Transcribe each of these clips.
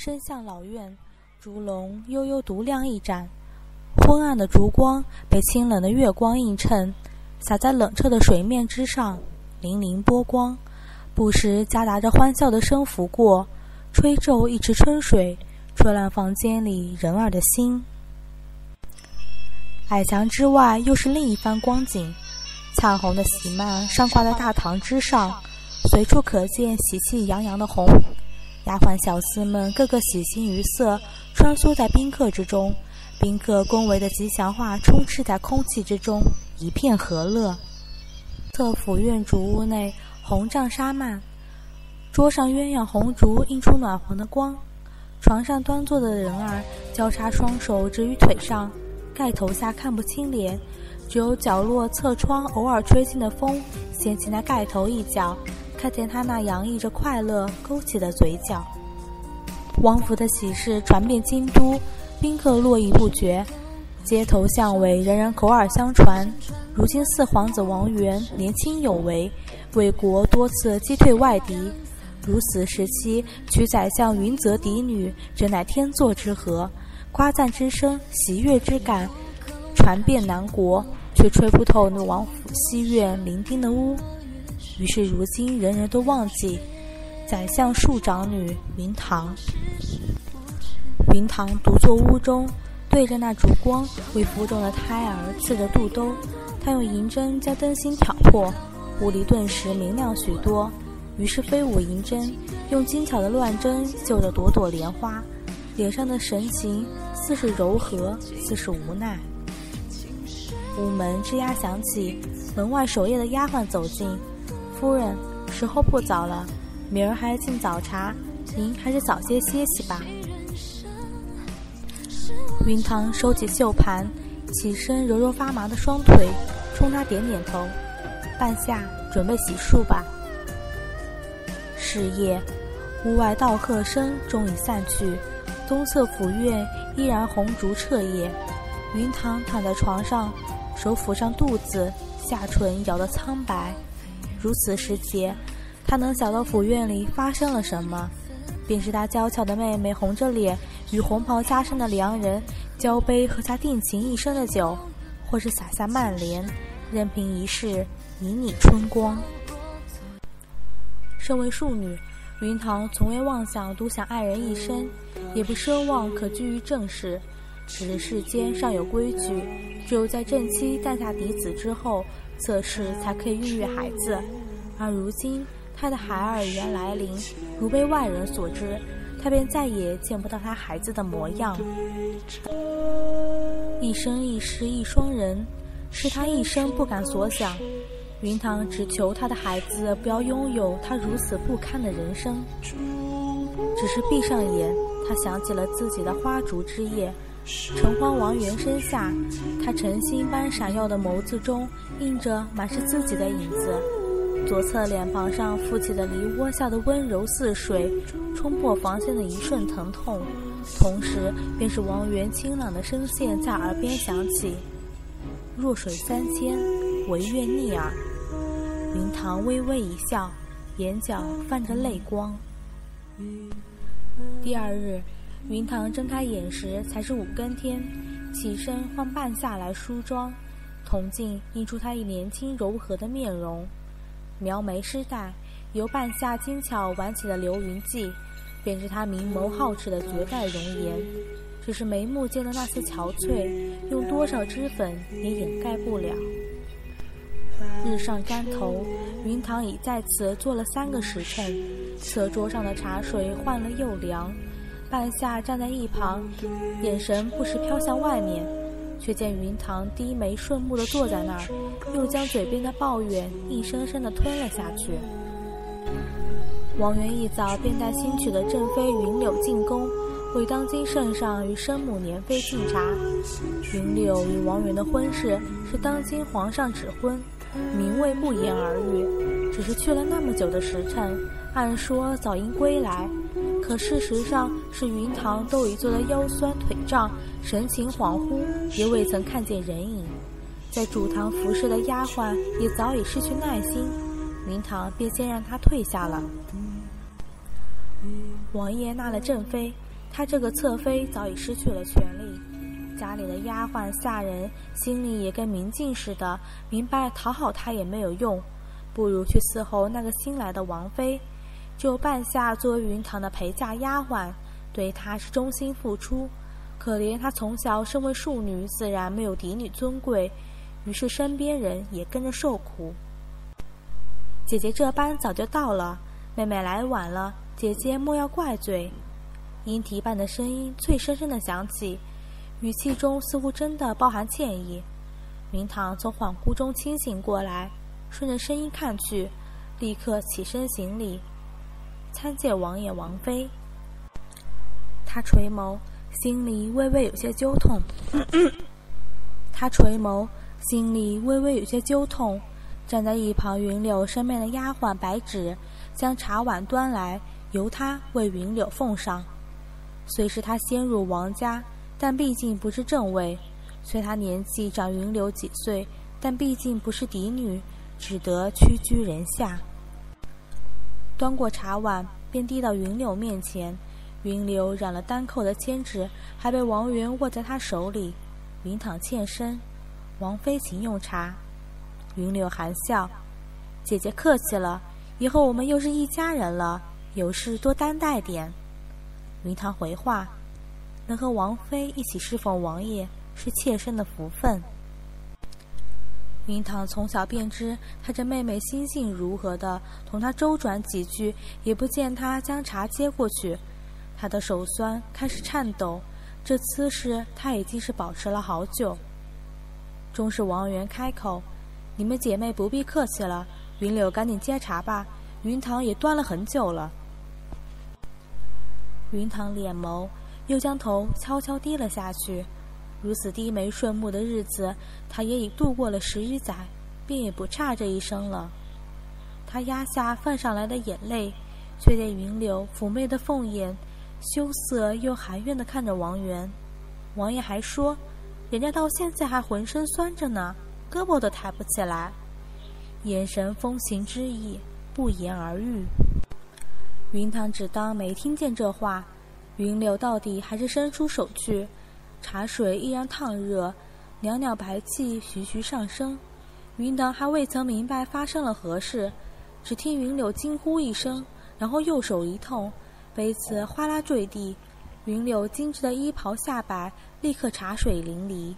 伸向老院，烛龙悠悠独亮一盏。昏暗的烛光被清冷的月光映衬，洒在冷彻的水面之上，粼粼波光，不时夹杂着欢笑的声拂过，吹皱一池春水，吹乱房间里人儿的心。矮墙之外，又是另一番光景。灿红的喜幔上挂在大堂之上，随处可见喜气洋洋的红。丫鬟小厮们个个喜形于色，穿梭在宾客之中。宾客恭维的吉祥话充斥在空气之中，一片和乐。侧府院主屋内，红帐纱幔，桌上鸳鸯红烛映出暖黄的光。床上端坐的人儿交叉双手置于腿上，盖头下看不清脸，只有角落侧窗偶尔吹进的风掀起那盖头一角，看见他那洋溢着快乐勾起的嘴角。王府的喜事传遍京都。宾客络绎不绝，街头巷尾人人口耳相传。如今四皇子王源年轻有为，为国多次击退外敌。如此时期娶宰相云泽嫡女，真乃天作之合。夸赞之声、喜悦之感传遍南国，却吹不透那王府西院伶仃的屋。于是如今人人都忘记宰相庶长女云堂。云堂独坐屋中，对着那烛光，为腹中的胎儿刺着肚兜。他用银针将灯芯挑破，屋里顿时明亮许多。于是飞舞银针，用精巧的乱针绣着朵朵莲花，脸上的神情似是柔和，似是无奈。屋门吱呀响起，门外守夜的丫鬟走进：“夫人，时候不早了，明儿还要进早茶，您还是早些歇息吧。”云堂收起绣盘，起身揉揉发麻的双腿，冲他点点头。半夏，准备洗漱吧。是夜，屋外道贺声终已散去，东侧府院依然红烛彻夜。云堂躺在床上，手抚上肚子，下唇咬得苍白。如此时节，他能想到府院里发生了什么？便是他娇俏的妹妹红着脸。与红袍加身的良人交杯和他定情一生的酒，或是洒下曼联，任凭一世旖旎春光。身为庶女，云堂从未妄想独享爱人一生，也不奢望可居于正室。只是世间尚有规矩，只有在正妻诞下嫡子之后，侧室才可以孕育孩子。而如今，她的孩儿已然来临，如被外人所知。他便再也见不到他孩子的模样。一生一世一双人，是他一生不敢所想。云堂只求他的孩子不要拥有他如此不堪的人生。只是闭上眼，他想起了自己的花烛之夜，城荒王源身下，他晨星般闪耀的眸子中映着满是自己的影子。左侧脸庞上浮起的梨涡下的温柔似水，冲破防线的一瞬疼痛，同时便是王源清朗的声线在耳边响起：“弱水三千，唯愿逆耳。”云堂微微一笑，眼角泛着泪光。第二日，云堂睁开眼时才是五更天，起身换半夏来梳妆，铜镜映出她一年轻柔和的面容。描眉施黛，由半夏精巧挽起的流云髻，便是她明眸皓齿的绝代容颜。只是眉目间的那丝憔悴，用多少脂粉也掩盖不了。日上竿头，云堂已在此坐了三个时辰，侧桌上的茶水换了又凉。半夏站在一旁，眼神不时飘向外面。却见云堂低眉顺目的坐在那儿，又将嘴边的抱怨硬生生的吞了下去。王源一早便带新娶的正妃云柳进宫，为当今圣上与生母年妃敬茶。云柳与王源的婚事是当今皇上指婚，名位不言而喻，只是去了那么久的时辰，按说早应归来。可事实上是云堂都已坐得腰酸腿胀，神情恍惚，也未曾看见人影。在主堂服侍的丫鬟也早已失去耐心，云堂便先让他退下了。王爷纳了正妃，他这个侧妃早已失去了权力，家里的丫鬟下人心里也跟明镜似的，明白讨好他也没有用，不如去伺候那个新来的王妃，就办下作为云堂的陪嫁丫鬟，对她是忠心付出。可怜她从小身为庶女，自然没有嫡女尊贵，于是身边人也跟着受苦。姐姐这班早就到了，妹妹来晚了，姐姐莫要怪罪。莺啼般的声音脆生生的响起，语气中似乎真的包含歉意。云堂从恍惚中清醒过来，顺着声音看去，立刻起身行礼，参见王爷王妃。他垂眸，心里微微有些揪痛。他垂眸，心里微微有些揪痛。站在一旁，云柳身边的丫鬟白芷将茶碗端来，由她为云柳奉上。虽是她先入王家，但毕竟不是正位；虽她年纪长云柳几岁，但毕竟不是嫡女，只得屈居人下。端过茶碗，便递到云柳面前。云柳染了丹扣的千纸，还被王源握在她手里。云躺欠身，王妃请用茶。云柳含笑：“姐姐客气了，以后我们又是一家人了，有事多担待点。”云堂回话：“能和王妃一起侍奉王爷，是妾身的福分。”云堂从小便知他这妹妹心性如何的，同他周转几句，也不见他将茶接过去，他的手酸，开始颤抖。这姿势他已经是保持了好久。终是王源开口。你们姐妹不必客气了，云柳赶紧接茶吧。云堂也端了很久了。云堂敛眸，又将头悄悄低了下去。如此低眉顺目的日子，他也已度过了十余载，便也不差这一生了。他压下泛上来的眼泪，却见云柳妩媚的凤眼，羞涩又含怨的看着王源。王爷还说，人家到现在还浑身酸着呢。胳膊都抬不起来，眼神风行之意不言而喻。云堂只当没听见这话，云柳到底还是伸出手去，茶水依然烫热，袅袅白气徐徐上升。云堂还未曾明白发生了何事，只听云柳惊呼一声，然后右手一痛，杯子哗啦坠地，云柳精致的衣袍下摆立刻茶水淋漓。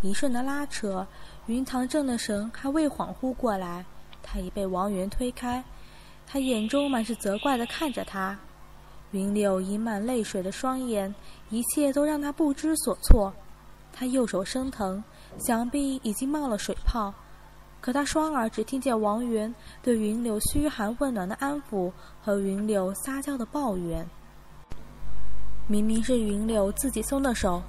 一瞬的拉扯，云堂正的神还未恍惚过来，他已被王源推开。他眼中满是责怪的看着他，云柳盈满泪水的双眼，一切都让他不知所措。他右手生疼，想必已经冒了水泡，可他双耳只听见王源对云柳嘘寒问暖的安抚和云柳撒娇的抱怨。明明是云柳自己松的手。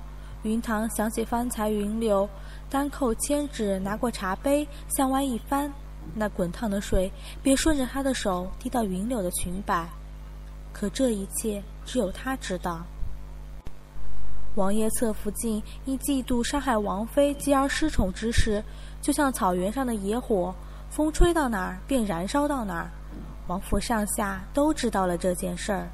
云堂想起方才云柳单扣千纸，拿过茶杯向外一翻，那滚烫的水便顺着他的手滴到云柳的裙摆。可这一切只有他知道。王爷侧福晋因嫉妒杀害王妃继而失宠之事，就像草原上的野火，风吹到哪儿便燃烧到哪儿。王府上下都知道了这件事儿。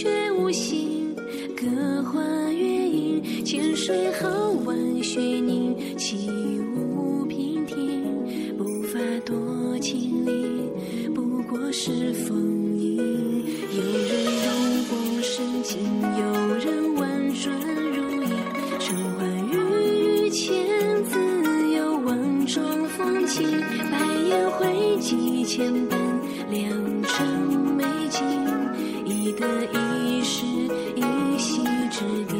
却无心，隔花月影，千水后万水凝，起舞娉婷，步伐多轻盈，不过是风影，有人如光深情，有人婉转如影，春花雨雨千，自有万种风情，百宴会几千本，良辰。一世一席之地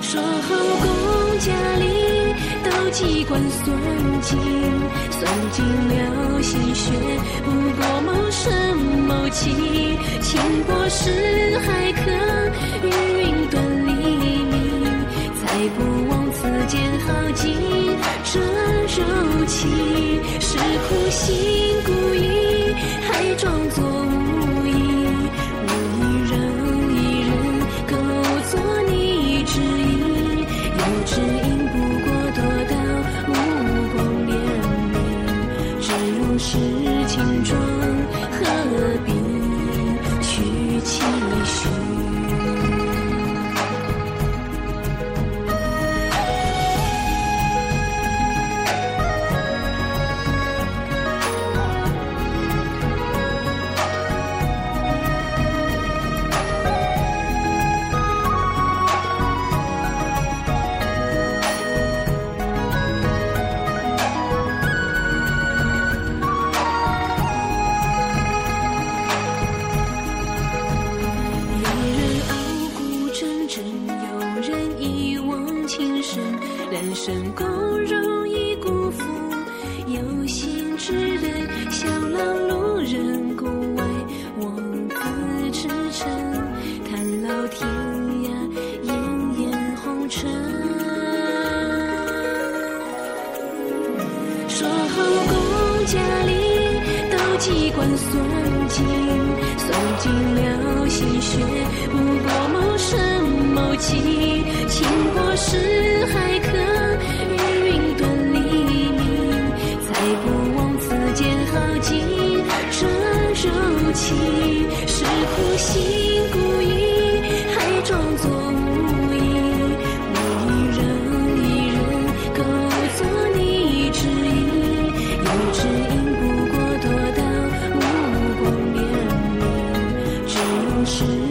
说好共家里都机关算尽，算尽了。心血，不过谋生谋气，情过识海客，与云端黎明，才不枉此间耗尽这柔情，是苦心孤诣，还装作无意，我一人一人勾作你指引，有指引不过多道目光怜悯，只用是情妆，何必去期许？起，是苦心孤诣，还装作无意。我一人一人构作你之意，有知音不过多到目光怜悯，只有是。